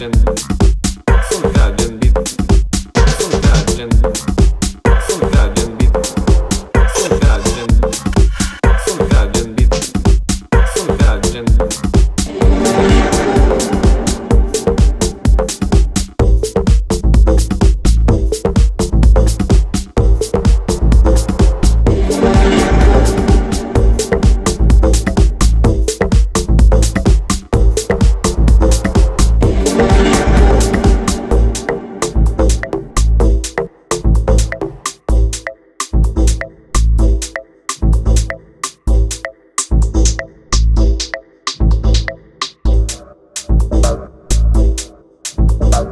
question.